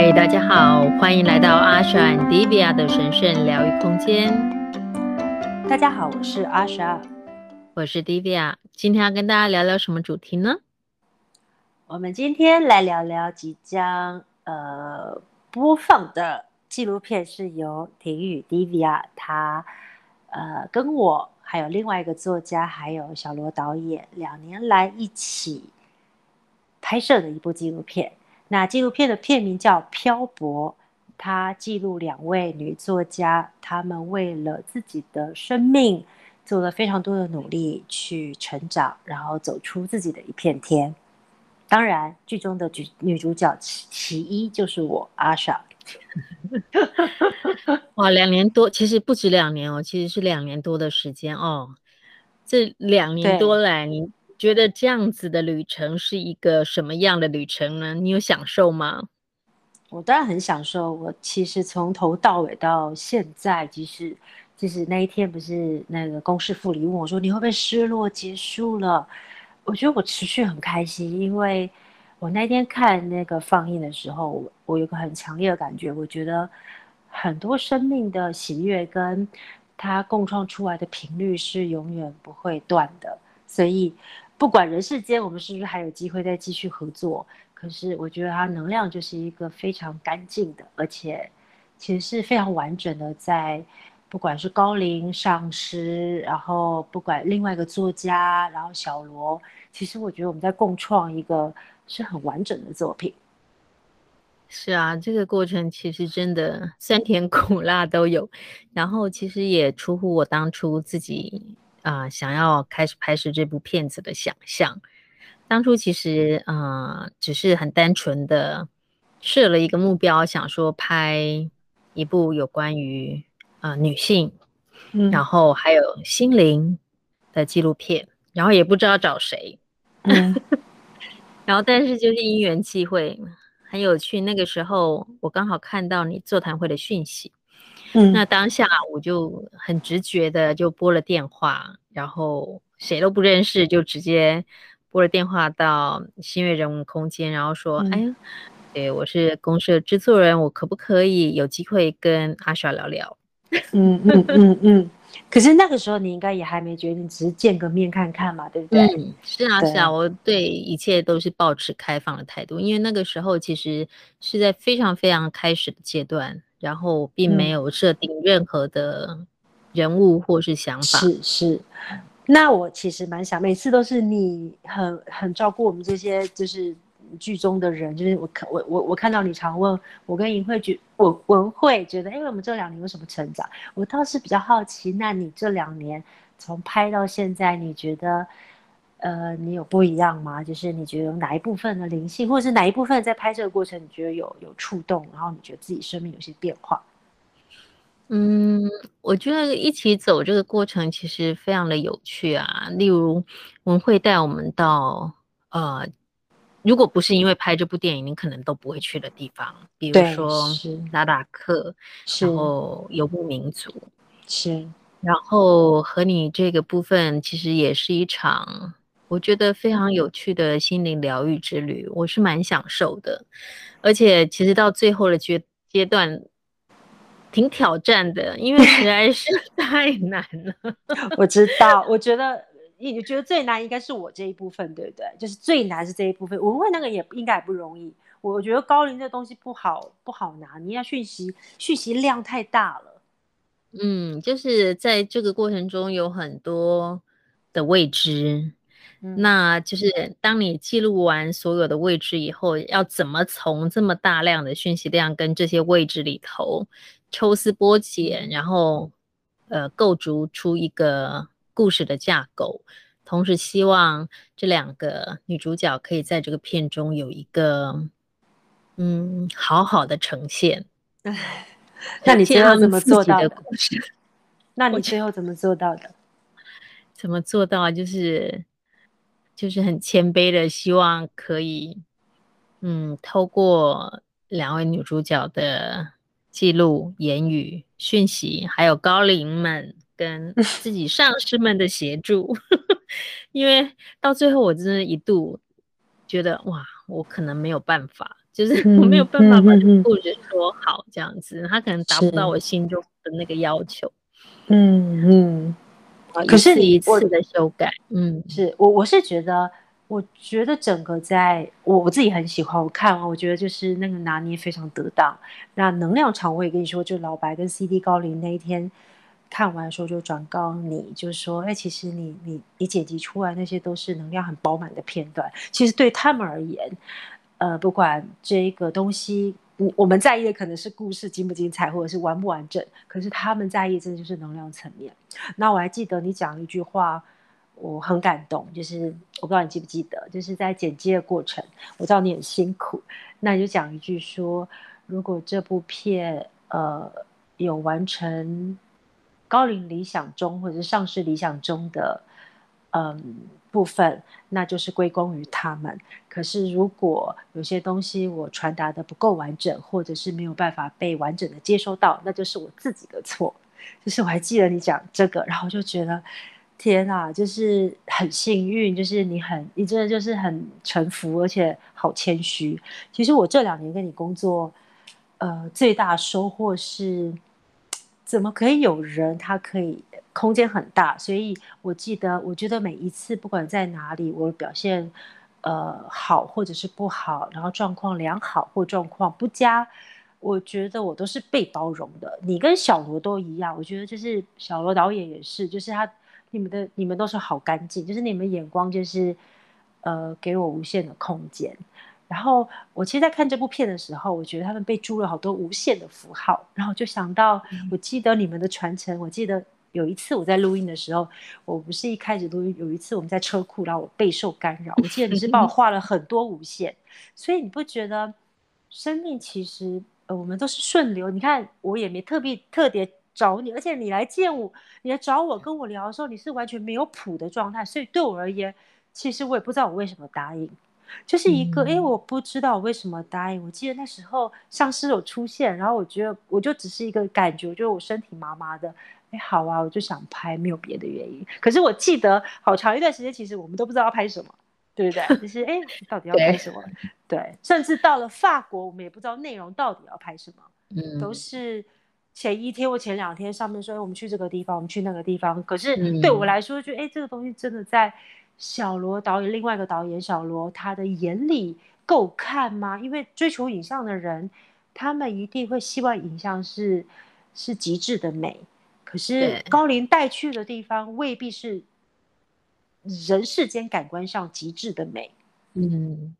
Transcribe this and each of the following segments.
嗨，大家好，欢迎来到 Asha and Divya 的神圣疗愈空间。大家好，我是 Asha，我是 Divya，今天要跟大家聊聊什么主题呢？我们今天来聊聊即将呃播放的纪录片，是由婷雨 Divya 他呃跟我还有另外一个作家还有小罗导演两年来一起拍摄的一部纪录片。那纪录片的片名叫《漂泊》，它记录两位女作家，她们为了自己的生命做了非常多的努力去成长，然后走出自己的一片天。当然，剧中的女女主角其其一就是我阿莎。哇，两年多，其实不止两年哦，其实是两年多的时间哦。这两年多来，你。觉得这样子的旅程是一个什么样的旅程呢？你有享受吗？我当然很享受。我其实从头到尾到现在，即使即使那一天不是那个公视副理问我说，你会不会失落结束了？我觉得我持续很开心，因为我那天看那个放映的时候，我有个很强烈的感觉，我觉得很多生命的喜悦跟它共创出来的频率是永远不会断的，所以。不管人世间我们是不是还有机会再继续合作，可是我觉得它能量就是一个非常干净的，而且其实是非常完整的。在不管是高龄上师，然后不管另外一个作家，然后小罗，其实我觉得我们在共创一个是很完整的作品。是啊，这个过程其实真的酸 甜苦辣都有，然后其实也出乎我当初自己。啊、呃，想要开始拍摄这部片子的想象，当初其实啊、呃，只是很单纯的设了一个目标，想说拍一部有关于啊、呃、女性、嗯，然后还有心灵的纪录片，然后也不知道找谁，嗯、然后但是就是因缘际会，很有趣。那个时候我刚好看到你座谈会的讯息。嗯，那当下我就很直觉的就拨了电话，然后谁都不认识，就直接拨了电话到新月人物空间，然后说：“嗯、哎呀，对，我是公社制作人，我可不可以有机会跟阿莎聊聊？”嗯嗯嗯嗯。可是那个时候你应该也还没决定，只是见个面看看嘛，对不对？嗯，是啊是啊，我对一切都是保持开放的态度，因为那个时候其实是在非常非常开始的阶段。然后并没有设定任何的人物或是想法。嗯、是是，那我其实蛮想，每次都是你很很照顾我们这些就是剧中的人，就是我看我我我看到你常问我跟银慧觉文文慧觉得，因为我们这两年有什么成长？我倒是比较好奇，那你这两年从拍到现在，你觉得？呃，你有不一样吗？就是你觉得有哪一部分的灵性，或者是哪一部分在拍摄的过程，你觉得有有触动，然后你觉得自己生命有些变化？嗯，我觉得一起走这个过程其实非常的有趣啊。例如，文慧带我们到呃，如果不是因为拍这部电影，你可能都不会去的地方，比如说拉达克，然后游牧民族，是，然后和你这个部分其实也是一场。我觉得非常有趣的心灵疗愈之旅，我是蛮享受的，而且其实到最后的阶阶段，挺挑战的，因为实在是 太难了。我知道，我觉得你觉得最难应该是我这一部分，对不对？就是最难是这一部分。文慧那个也应该也不容易。我觉得高龄这东西不好不好拿，你要讯息讯息量太大了。嗯，就是在这个过程中有很多的未知。那就是当你记录完所有的位置以后，要怎么从这么大量的讯息量跟这些位置里头抽丝剥茧，然后呃构筑出一个故事的架构，同时希望这两个女主角可以在这个片中有一个嗯好好的呈现。那你最后怎么做到的？那你最后怎么做到的？怎么做到？就是。就是很谦卑的，希望可以，嗯，透过两位女主角的记录、言语、讯息，还有高龄们跟自己上司们的协助，因为到最后我真的一度觉得，哇，我可能没有办法，就是 我没有办法把这个故事说好这样子，他可能达不到我心中的那个要求。嗯嗯。可是你一次的修改，嗯，是我我是觉得，我觉得整个在我我自己很喜欢，我看完我觉得就是那个拿捏非常得当。那能量场我也跟你说，就老白跟 CD 高林那一天看完的时候就转告你，就说，哎，其实你你你剪辑出来那些都是能量很饱满的片段，其实对他们而言，呃，不管这个东西。我们在意的可能是故事精不精彩，或者是完不完整。可是他们在意真的就是能量层面。那我还记得你讲一句话，我很感动，就是我不知道你记不记得，就是在剪接的过程，我知道你很辛苦，那你就讲一句说，如果这部片呃有完成高龄理想中或者是上市理想中的嗯。部分，那就是归功于他们。可是，如果有些东西我传达的不够完整，或者是没有办法被完整的接收到，那就是我自己的错。就是我还记得你讲这个，然后就觉得天啊，就是很幸运，就是你很，你真的就是很臣服，而且好谦虚。其实我这两年跟你工作，呃，最大收获是，怎么可以有人他可以。空间很大，所以我记得，我觉得每一次不管在哪里，我表现呃好或者是不好，然后状况良好或状况不佳，我觉得我都是被包容的。你跟小罗都一样，我觉得就是小罗导演也是，就是他你们的你们都是好干净，就是你们眼光就是呃给我无限的空间。然后我其实，在看这部片的时候，我觉得他们被注了好多无限的符号，然后就想到，我记得你们的传承，我记得。有一次我在录音的时候，我不是一开始录音。有一次我们在车库，然后我备受干扰。我记得你是帮我 画了很多无限，所以你不觉得生命其实呃我们都是顺流？你看我也没特别特别找你，而且你来见我，你来找我跟我聊的时候，你是完全没有谱的状态。所以对我而言，其实我也不知道我为什么答应，就是一个哎、嗯，我不知道我为什么答应。我记得那时候上师有出现，然后我觉得我就只是一个感觉，我觉得我身体麻麻的。哎，好啊，我就想拍，没有别的原因。可是我记得好长一段时间，其实我们都不知道要拍什么，对不对？就是哎，到底要拍什么？对，对，甚至到了法国，我们也不知道内容到底要拍什么。嗯，都是前一天或前两天上面说，我们去这个地方，我们去那个地方。可是对我来说，就哎，这个东西真的在小罗导演，另外一个导演小罗他的眼里够看吗？因为追求影像的人，他们一定会希望影像是是极致的美。可是高林带去的地方未必是人世间感官上极致的美。嗯，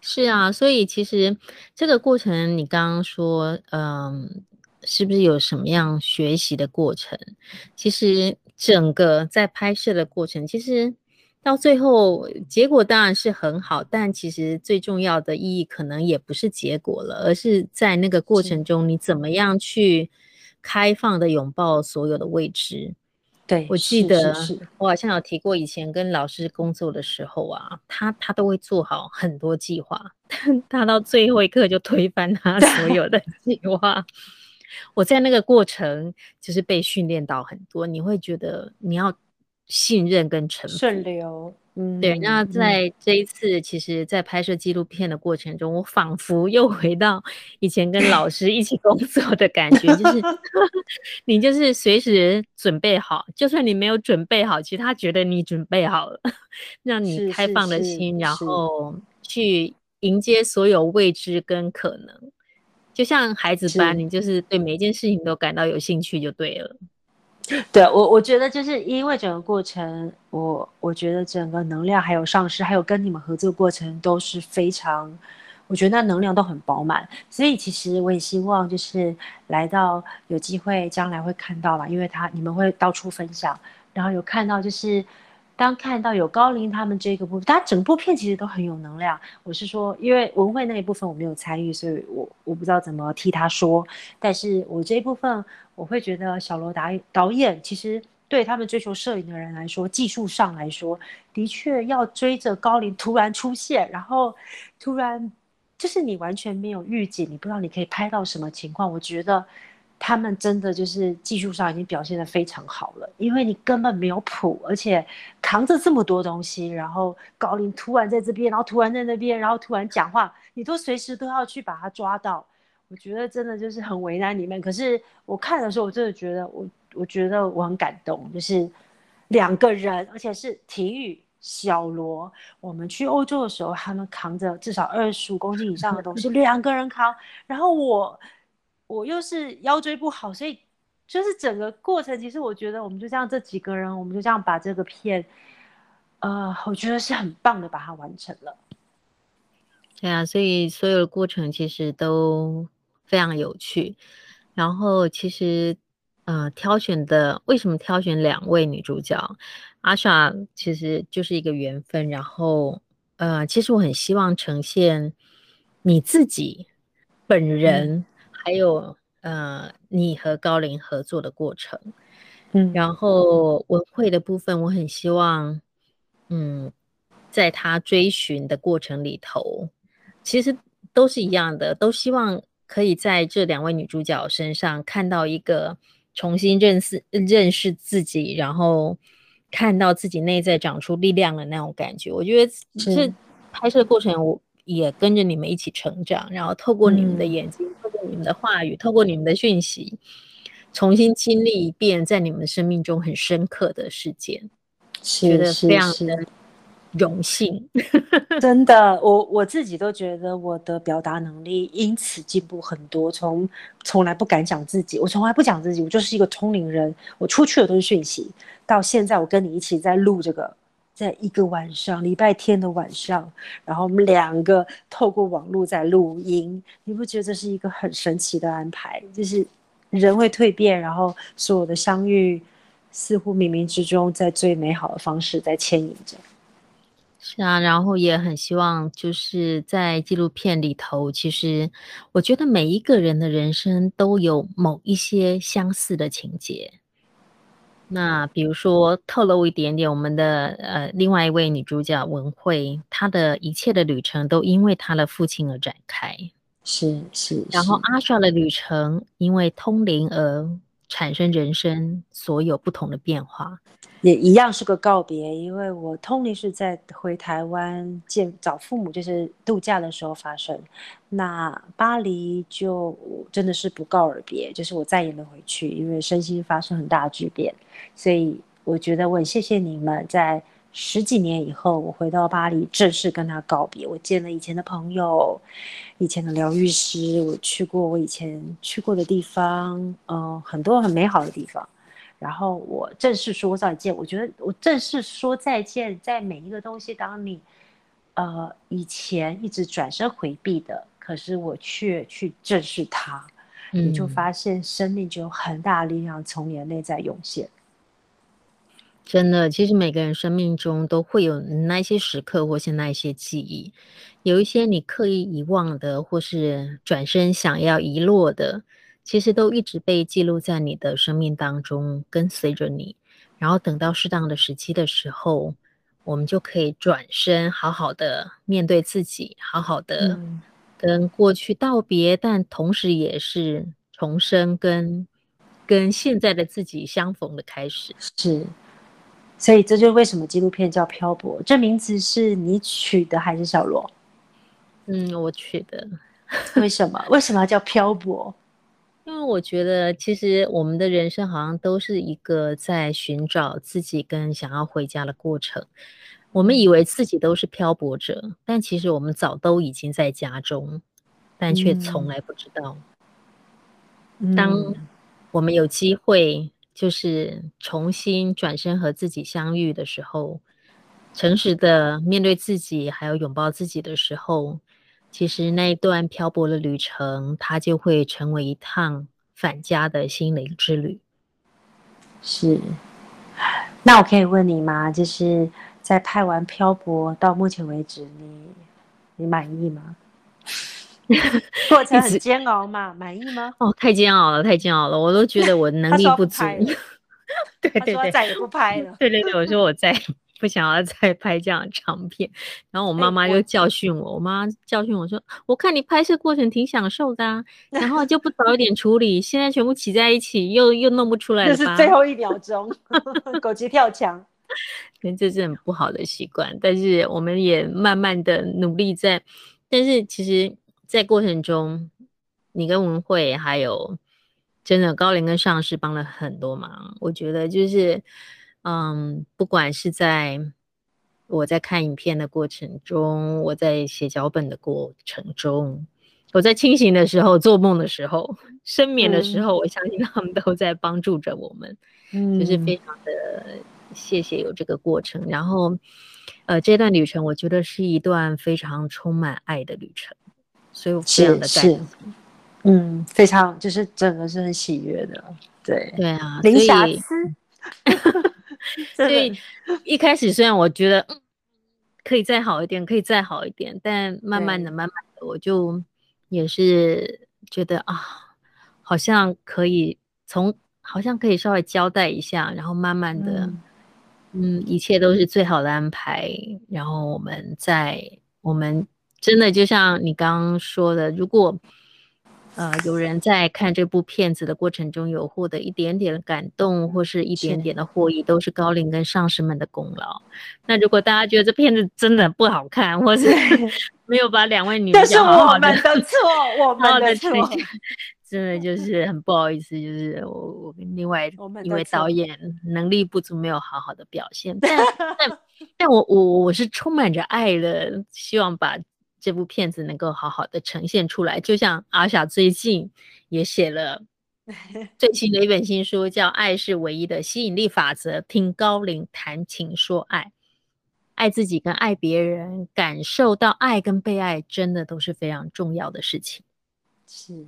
是啊，所以其实这个过程，你刚刚说，嗯，是不是有什么样学习的过程？其实整个在拍摄的过程，其实到最后结果当然是很好，但其实最重要的意义可能也不是结果了，而是在那个过程中你怎么样去。开放的拥抱所有的未知。对，我记得我好像有提过，以前跟老师工作的时候啊，他他都会做好很多计划，但他到最后一刻就推翻他所有的 计划。我在那个过程就是被训练到很多，你会觉得你要信任跟臣服。顺流。嗯，对。那在这一次，其实，在拍摄纪录片的过程中，我仿佛又回到以前跟老师一起工作的感觉，就是 你就是随时准备好，就算你没有准备好，其实他觉得你准备好了，让你开放的心，然后去迎接所有未知跟可能，就像孩子般，你就是对每一件事情都感到有兴趣就对了。对我，我觉得就是因为整个过程，我我觉得整个能量还有上师，还有跟你们合作过程都是非常，我觉得那能量都很饱满。所以其实我也希望就是来到有机会将来会看到吧，因为他你们会到处分享，然后有看到就是。当看到有高灵他们这个部分，他整部片其实都很有能量。我是说，因为文慧那一部分我没有参与，所以我我不知道怎么替他说。但是我这一部分，我会觉得小罗导导演其实对他们追求摄影的人来说，技术上来说，的确要追着高灵突然出现，然后突然就是你完全没有预警，你不知道你可以拍到什么情况。我觉得他们真的就是技术上已经表现得非常好了，因为你根本没有谱，而且扛着这么多东西，然后高龄突然在这边，然后突然在那边，然后突然讲话，你都随时都要去把他抓到。我觉得真的就是很为难你们。可是我看的时候，我真的觉得我，我觉得我很感动，就是两个人，而且是体育小罗。我们去欧洲的时候，他们扛着至少二十五公斤以上的东西，两个人扛，然后我。我又是腰椎不好，所以就是整个过程，其实我觉得我们就这样这几个人，我们就这样把这个片，呃，我觉得是很棒的把它完成了。对啊，所以所有的过程其实都非常有趣。然后其实呃，挑选的为什么挑选两位女主角？阿莎其实就是一个缘分。然后呃，其实我很希望呈现你自己本人。嗯还有呃，你和高灵合作的过程，嗯，然后文慧的部分，我很希望，嗯，在他追寻的过程里头，其实都是一样的，都希望可以在这两位女主角身上看到一个重新认识认识自己，然后看到自己内在长出力量的那种感觉。我觉得这拍摄过程，我也跟着你们一起成长，然后透过你们的眼睛。嗯你们的话语，透过你们的讯息，重新经历一遍在你们生命中很深刻的事件，觉得非常的荣幸。真的，我我自己都觉得我的表达能力因此进步很多。从从来不敢讲自己，我从来不讲自己，我就是一个通灵人，我出去的都是讯息。到现在，我跟你一起在录这个。在一个晚上，礼拜天的晚上，然后我们两个透过网络在录音，你不觉得这是一个很神奇的安排？就是人会蜕变，然后所有的相遇似乎冥冥之中在最美好的方式在牵引着。是啊，然后也很希望就是在纪录片里头，其实我觉得每一个人的人生都有某一些相似的情节。那比如说透露一点点，我们的呃另外一位女主角文慧，她的一切的旅程都因为她的父亲而展开，是是。然后阿莎的旅程因为通灵而产生人生所有不同的变化。也一样是个告别，因为我通灵是在回台湾见找父母，就是度假的时候发生。那巴黎就真的是不告而别，就是我再也没回去，因为身心发生很大巨变。所以我觉得我很谢谢你们，在十几年以后，我回到巴黎正式跟他告别。我见了以前的朋友，以前的疗愈师，我去过我以前去过的地方，嗯、呃，很多很美好的地方。然后我正式说再见。我觉得我正式说再见，在每一个东西，当你呃以前一直转身回避的，可是我却去正视它，你就发现生命就有很大力量从你的内在涌现。真的，其实每个人生命中都会有那些时刻，或是那些记忆，有一些你刻意遗忘的，或是转身想要遗落的。其实都一直被记录在你的生命当中，跟随着你。然后等到适当的时期的时候，我们就可以转身，好好的面对自己，好好的跟过去道别，嗯、但同时也是重生，跟跟现在的自己相逢的开始。是，所以这就是为什么纪录片叫《漂泊》。这名字是你取的还是小罗？嗯，我取的。为什么？为什么要叫漂泊？因为我觉得，其实我们的人生好像都是一个在寻找自己跟想要回家的过程。我们以为自己都是漂泊者，但其实我们早都已经在家中，但却从来不知道。嗯、当我们有机会，就是重新转身和自己相遇的时候，诚实的面对自己，还有拥抱自己的时候。其实那一段漂泊的旅程，它就会成为一趟返家的心灵之旅。是，那我可以问你吗？就是在拍完《漂泊》到目前为止，你你满意吗？过程很煎熬嘛，满意吗？哦，太煎熬了，太煎熬了，我都觉得我能力不足。对对对，再也不拍了。对对对，我说我再不想要再拍这样的长片。然后我妈妈又教训我，我妈教训我说：“我看你拍摄过程挺享受的啊，然后就不早一点处理，现在全部挤在一起，又又弄不出来了。”这是最后一秒钟，狗急跳墙。这是很不好的习惯，但是我们也慢慢的努力在。但是其实，在过程中，你跟文慧还有真的高龄跟上师帮了很多忙。我觉得就是，嗯，不管是在我在看影片的过程中，我在写脚本的过程中，我在清醒的时候、做梦的时候、深眠的时候，嗯、我相信他们都在帮助着我们，嗯，就是非常的。谢谢有这个过程，然后，呃，这段旅程我觉得是一段非常充满爱的旅程，所以我非常的感谢。嗯，非常就是整个是很喜悦的，对对啊，零瑕疵。所以一开始虽然我觉得嗯可以再好一点，可以再好一点，但慢慢的、慢慢的，我就也是觉得啊，好像可以从好像可以稍微交代一下，然后慢慢的。嗯嗯，一切都是最好的安排。然后我们在，我们真的就像你刚刚说的，如果呃有人在看这部片子的过程中有获得一点点的感动，或是一点点的获益，都是高龄跟上师们的功劳。那如果大家觉得这片子真的不好看，或是 没有把两位女主好好的，这是我们的错，我们的错。真的就是很不好意思，就是我我跟另外一位导演能力不足，没有好好的表现。但但但我我我是充满着爱的，希望把这部片子能够好好的呈现出来。就像阿小最近也写了 最新的一本新书，叫《爱是唯一的吸引力法则》，听高龄谈情说爱，爱自己跟爱别人，感受到爱跟被爱，真的都是非常重要的事情。是。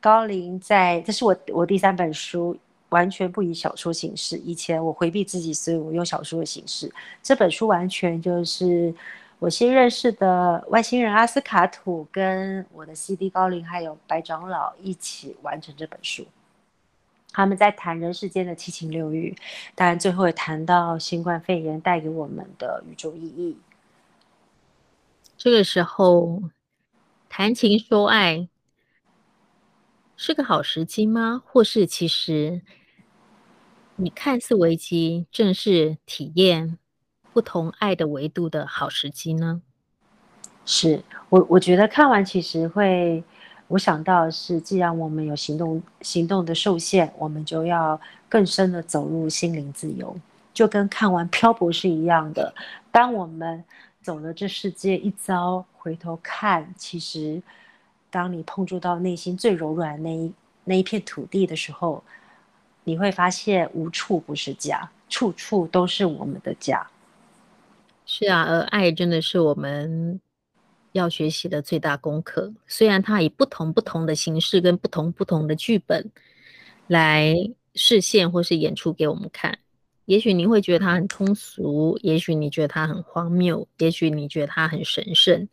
高龄在，这是我我第三本书，完全不以小说形式。以前我回避自己，所以我用小说的形式。这本书完全就是我新认识的外星人阿斯卡土，跟我的 CD 高灵还有白长老一起完成这本书。他们在谈人世间的七情六欲，当然最后也谈到新冠肺炎带给我们的宇宙意义。这个时候谈情说爱。是个好时机吗？或是其实你看似危机，正是体验不同爱的维度的好时机呢？是我，我觉得看完其实会，我想到是，既然我们有行动行动的受限，我们就要更深的走入心灵自由，就跟看完漂泊是一样的。当我们走了这世界一遭，回头看，其实。当你碰触到内心最柔软那一那一片土地的时候，你会发现无处不是家，处处都是我们的家。是啊，而爱真的是我们要学习的最大功课。虽然它以不同不同的形式跟不同不同的剧本来视现或是演出给我们看，也许你会觉得它很通俗，也许你觉得它很荒谬，也许你觉得它很神圣，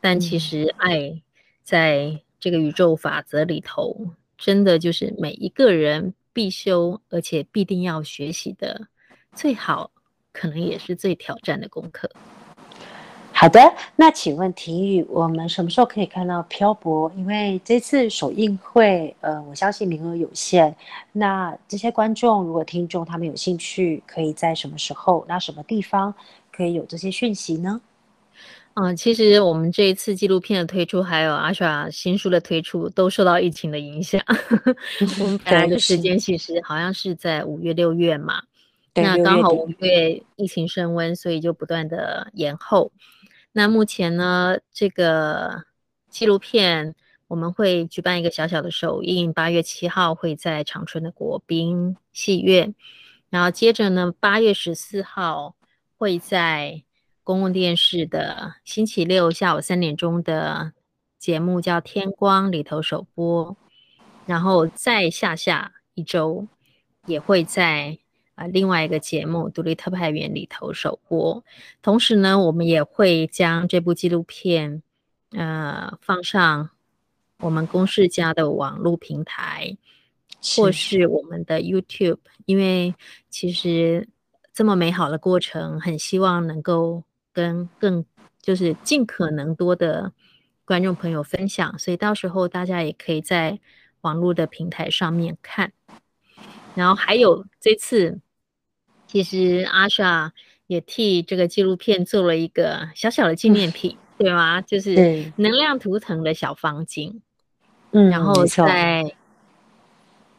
但其实爱。嗯在这个宇宙法则里头，真的就是每一个人必修，而且必定要学习的最好，可能也是最挑战的功课。好的，那请问婷宇，我们什么时候可以看到漂泊？因为这次首映会，呃，我相信名额有限。那这些观众，如果听众他们有兴趣，可以在什么时候、那什么地方可以有这些讯息呢？嗯，其实我们这一次纪录片的推出，还有阿莎新书的推出，都受到疫情的影响。我们本来的时间其实好像是在五月、六月嘛，那刚好五月疫情升温，所以就不断的延后。那目前呢，这个纪录片我们会举办一个小小的首映，八月七号会在长春的国宾戏院，然后接着呢，八月十四号会在。公共电视的星期六下午三点钟的节目叫《天光》里头首播，然后再下下一周也会在啊另外一个节目《独立特派员》里头首播。同时呢，我们也会将这部纪录片呃放上我们公视家的网络平台，或是我们的 YouTube，因为其实。这么美好的过程，很希望能够跟更就是尽可能多的观众朋友分享，所以到时候大家也可以在网络的平台上面看。然后还有这次，其实 Asha 也替这个纪录片做了一个小小的纪念品，嗯、对吗？就是能量图腾的小方巾。嗯，然后在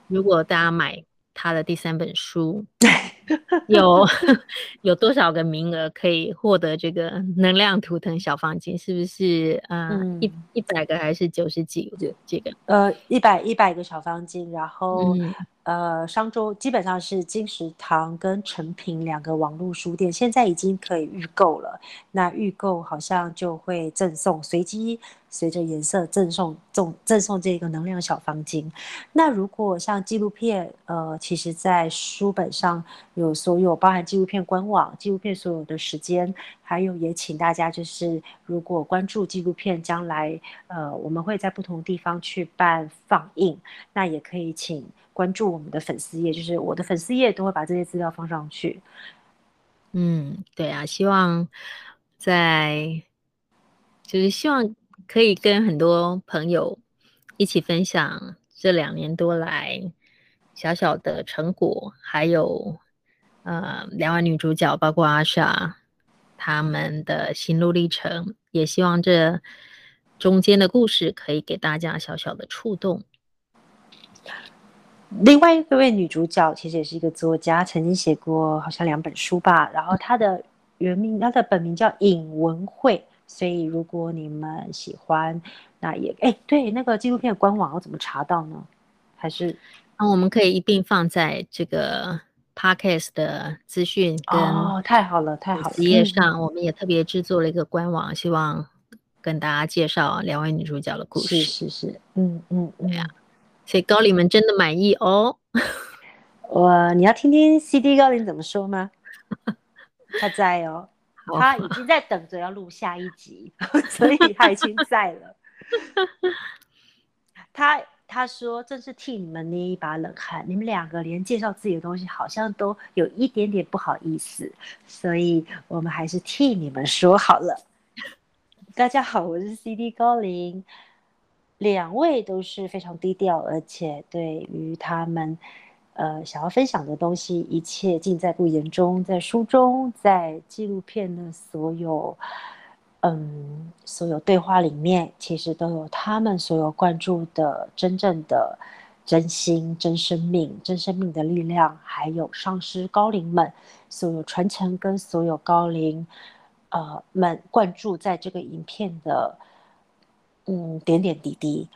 如果大家买他的第三本书。有 有多少个名额可以获得这个能量图腾小方巾？是不是呃一一百个还是九十几个？这个呃一百一百个小方巾，然后、嗯、呃商周基本上是金石堂跟诚品两个网络书店现在已经可以预购了。那预购好像就会赠送随机。随着颜色赠送赠赠送这个能量小方巾。那如果像纪录片，呃，其实在书本上有所有包含纪录片官网、纪录片所有的时间，还有也请大家就是如果关注纪录片，将来呃我们会在不同地方去办放映，那也可以请关注我们的粉丝页，就是我的粉丝页都会把这些资料放上去。嗯，对啊，希望在就是希望。可以跟很多朋友一起分享这两年多来小小的成果，还有呃两位女主角，包括阿莎他们的心路历程，也希望这中间的故事可以给大家小小的触动。另外一位女主角其实也是一个作家，曾经写过好像两本书吧，然后她的原名，她的本名叫尹文慧。所以，如果你们喜欢，那也哎，对，那个纪录片的官网要怎么查到呢？还是那、啊、我们可以一并放在这个 podcast 的资讯跟哦，太好了，太好了，页上我们也特别制作了一个官网，希望跟大家介绍两位女主角的故事。是是是，嗯嗯嗯呀，所以高灵们真的满意哦。我你要听听 CD 高灵怎么说吗？他在哦。他已经在等着要录下一集，所以他已经在了。他他说：“正是替你们捏一把冷汗，你们两个连介绍自己的东西好像都有一点点不好意思，所以我们还是替你们说好了。”大家好，我是 CD 高灵，两位都是非常低调，而且对于他们。呃，想要分享的东西，一切尽在不言中，在书中，在纪录片的所有，嗯，所有对话里面，其实都有他们所有关注的真正的真心、真生命、真生命的力量，还有上师高龄们所有传承跟所有高龄，呃，们灌注在这个影片的，嗯，点点滴滴。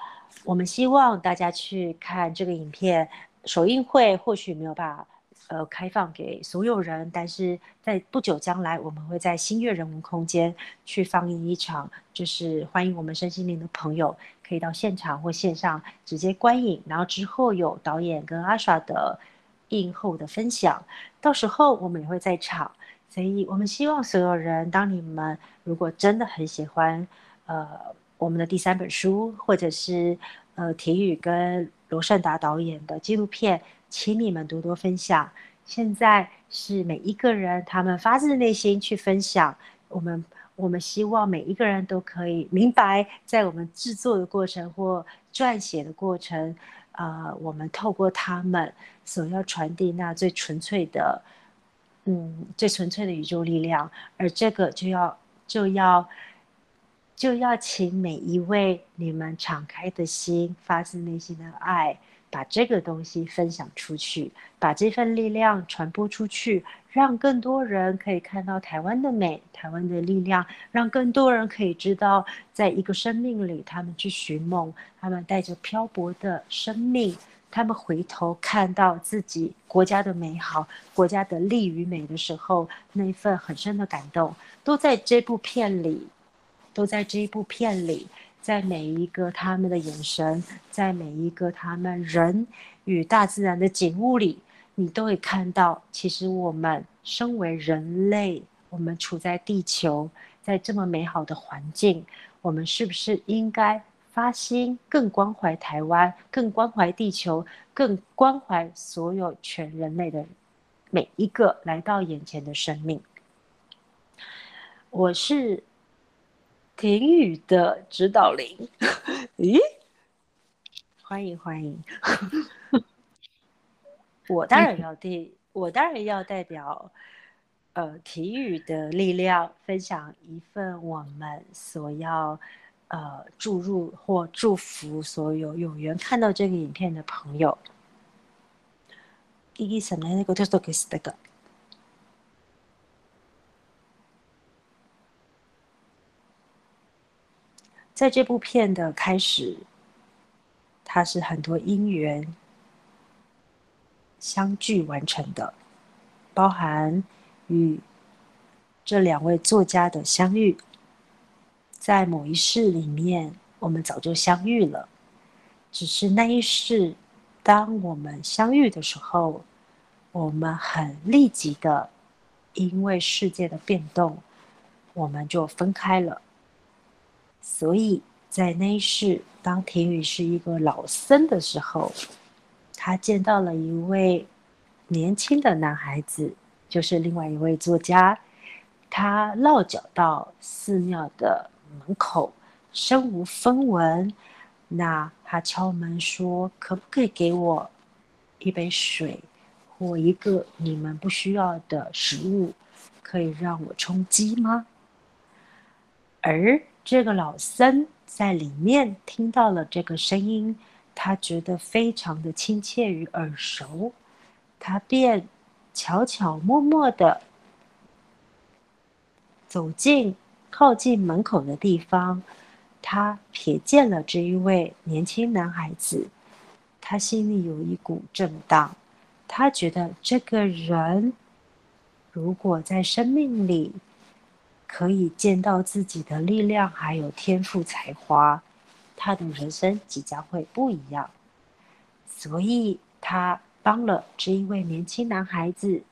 我们希望大家去看这个影片。首映会或许没有办法，呃，开放给所有人，但是在不久将来，我们会在新月人文空间去放映一场，就是欢迎我们身心灵的朋友可以到现场或线上直接观影，然后之后有导演跟阿耍的映后的分享，到时候我们也会在场，所以我们希望所有人，当你们如果真的很喜欢，呃，我们的第三本书，或者是呃，体育跟。罗善达导演的纪录片，请你们多多分享。现在是每一个人他们发自内心去分享。我们我们希望每一个人都可以明白，在我们制作的过程或撰写的过程，啊、呃，我们透过他们所要传递那最纯粹的，嗯，最纯粹的宇宙力量。而这个就要就要。就要请每一位你们敞开的心、发自内心的爱，把这个东西分享出去，把这份力量传播出去，让更多人可以看到台湾的美、台湾的力量，让更多人可以知道，在一个生命里，他们去寻梦，他们带着漂泊的生命，他们回头看到自己国家的美好、国家的力与美的时候，那份很深的感动，都在这部片里。都在这一部片里，在每一个他们的眼神，在每一个他们人与大自然的景物里，你都会看到，其实我们身为人类，我们处在地球，在这么美好的环境，我们是不是应该发心更关怀台湾，更关怀地球，更关怀所有全人类的每一个来到眼前的生命。我是婷雨的指导灵，咦？欢迎欢迎！我当然要代，我当然要代表呃体育的力量，分享一份我们所要。呃，注入或祝福所有有缘看到这个影片的朋友。在这部片的开始，它是很多因缘相聚完成的，包含与这两位作家的相遇。在某一世里面，我们早就相遇了，只是那一世，当我们相遇的时候，我们很立即的，因为世界的变动，我们就分开了。所以在那一世，当田宇是一个老僧的时候，他见到了一位年轻的男孩子，就是另外一位作家，他落脚到寺庙的。门口身无分文，那他敲门说：“可不可以给我一杯水，或一个你们不需要的食物，可以让我充饥吗？”而这个老僧在里面听到了这个声音，他觉得非常的亲切与耳熟，他便悄悄默默的走进。靠近门口的地方，他瞥见了这一位年轻男孩子，他心里有一股震荡，他觉得这个人如果在生命里可以见到自己的力量，还有天赋才华，他的人生即将会不一样。所以，他帮了这一位年轻男孩子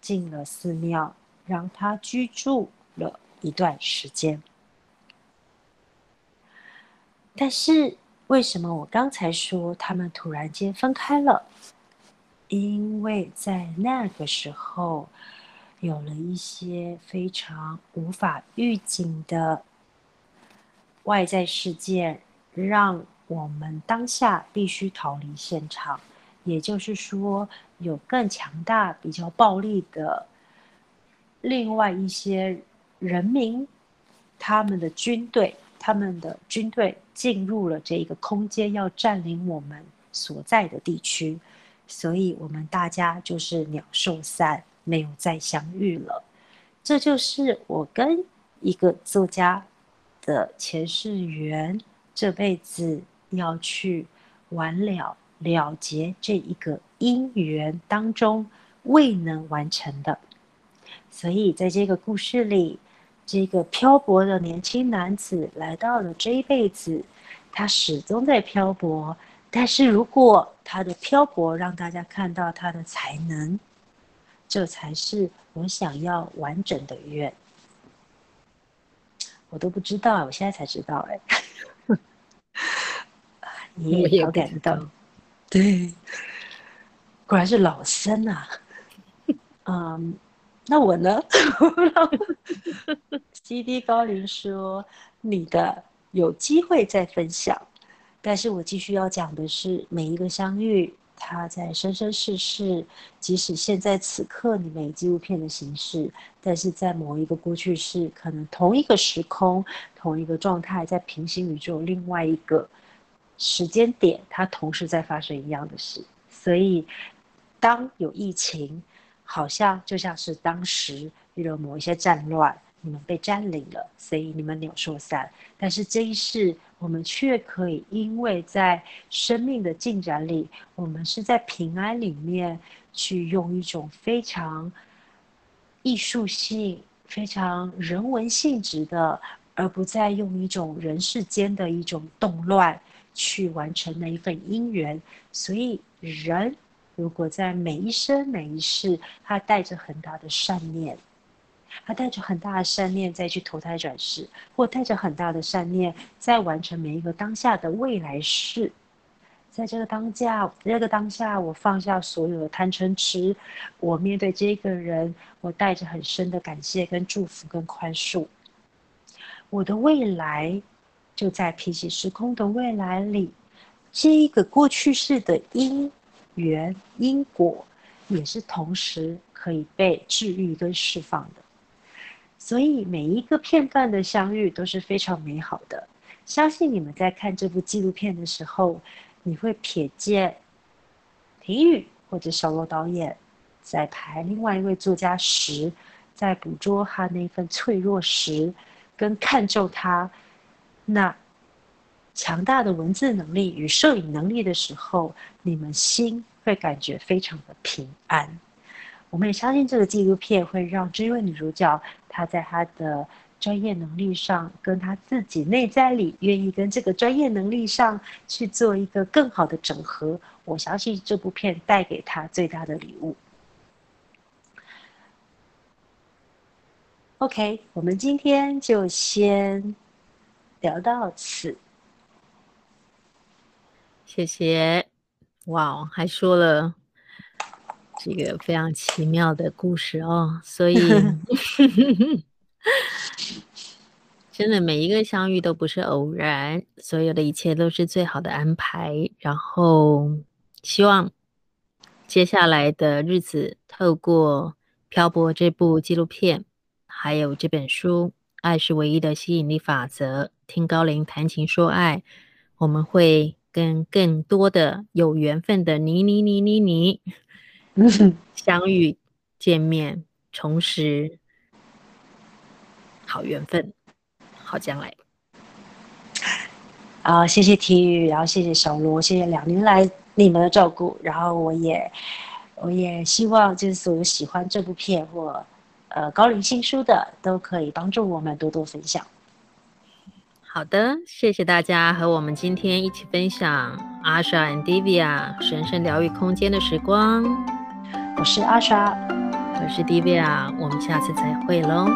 进了寺庙，让他居住了。一段时间，但是为什么我刚才说他们突然间分开了？因为在那个时候，有了一些非常无法预警的外在事件，让我们当下必须逃离现场。也就是说，有更强大、比较暴力的另外一些。人民，他们的军队，他们的军队进入了这个空间，要占领我们所在的地区，所以我们大家就是鸟兽散，没有再相遇了。这就是我跟一个作家的前世缘，这辈子要去完了了结这一个因缘当中未能完成的。所以在这个故事里。这个漂泊的年轻男子来到了这一辈子，他始终在漂泊。但是如果他的漂泊让大家看到他的才能，这才是我想要完整的愿。我都不知道，我现在才知道，哎，你也好感动，对，果然是老僧啊，嗯。那我呢？CD 高林说：“你的有机会再分享。”但是我继续要讲的是，每一个相遇，它在生生世世，即使现在此刻你没纪录片的形式，但是在某一个过去式，可能同一个时空、同一个状态，在平行宇宙另外一个时间点，它同时在发生一样的事。所以，当有疫情。好像就像是当时遇到某一些战乱，你们被占领了，所以你们鸟兽散。但是这一世，我们却可以因为在生命的进展里，我们是在平安里面去用一种非常艺术性、非常人文性质的，而不再用一种人世间的一种动乱去完成那一份因缘。所以人。如果在每一生每一世，他带着很大的善念，他带着很大的善念再去投胎转世，或带着很大的善念再完成每一个当下的未来世，在这个当下，这个当下，我放下所有的贪嗔痴，我面对这个人，我带着很深的感谢、跟祝福、跟宽恕。我的未来就在平行时空的未来里，这一个过去式的因缘因果，也是同时可以被治愈跟释放的。所以每一个片段的相遇都是非常美好的。相信你们在看这部纪录片的时候，你会瞥见婷雨或者小罗导演在拍另外一位作家时，在捕捉他那份脆弱时，跟看中他那强大的文字能力与摄影能力的时候，你们心会感觉非常的平安。我们也相信这个纪录片会让这位女主角，他在他的专业能力上，跟他自己内在里愿意跟这个专业能力上去做一个更好的整合。我相信这部片带给他最大的礼物。OK，我们今天就先聊到此。谢谢。哇哦，还说了。这个非常奇妙的故事哦，所以 真的每一个相遇都不是偶然，所有的一切都是最好的安排。然后希望接下来的日子，透过《漂泊》这部纪录片，还有这本书《爱是唯一的吸引力法则》，听高灵谈情说爱，我们会跟更多的有缘分的你你你你你。相遇、见面、重拾，好缘分，好将来。啊，谢谢体育，然后谢谢小罗，谢谢两年来你们的照顾，然后我也，我也希望就是所有喜欢这部片或呃高龄新书的，都可以帮助我们多多分享。好的，谢谢大家和我们今天一起分享 Asha and Divya 神圣疗愈空间的时光。我是阿莎，我是 Divya，我们下次再会喽。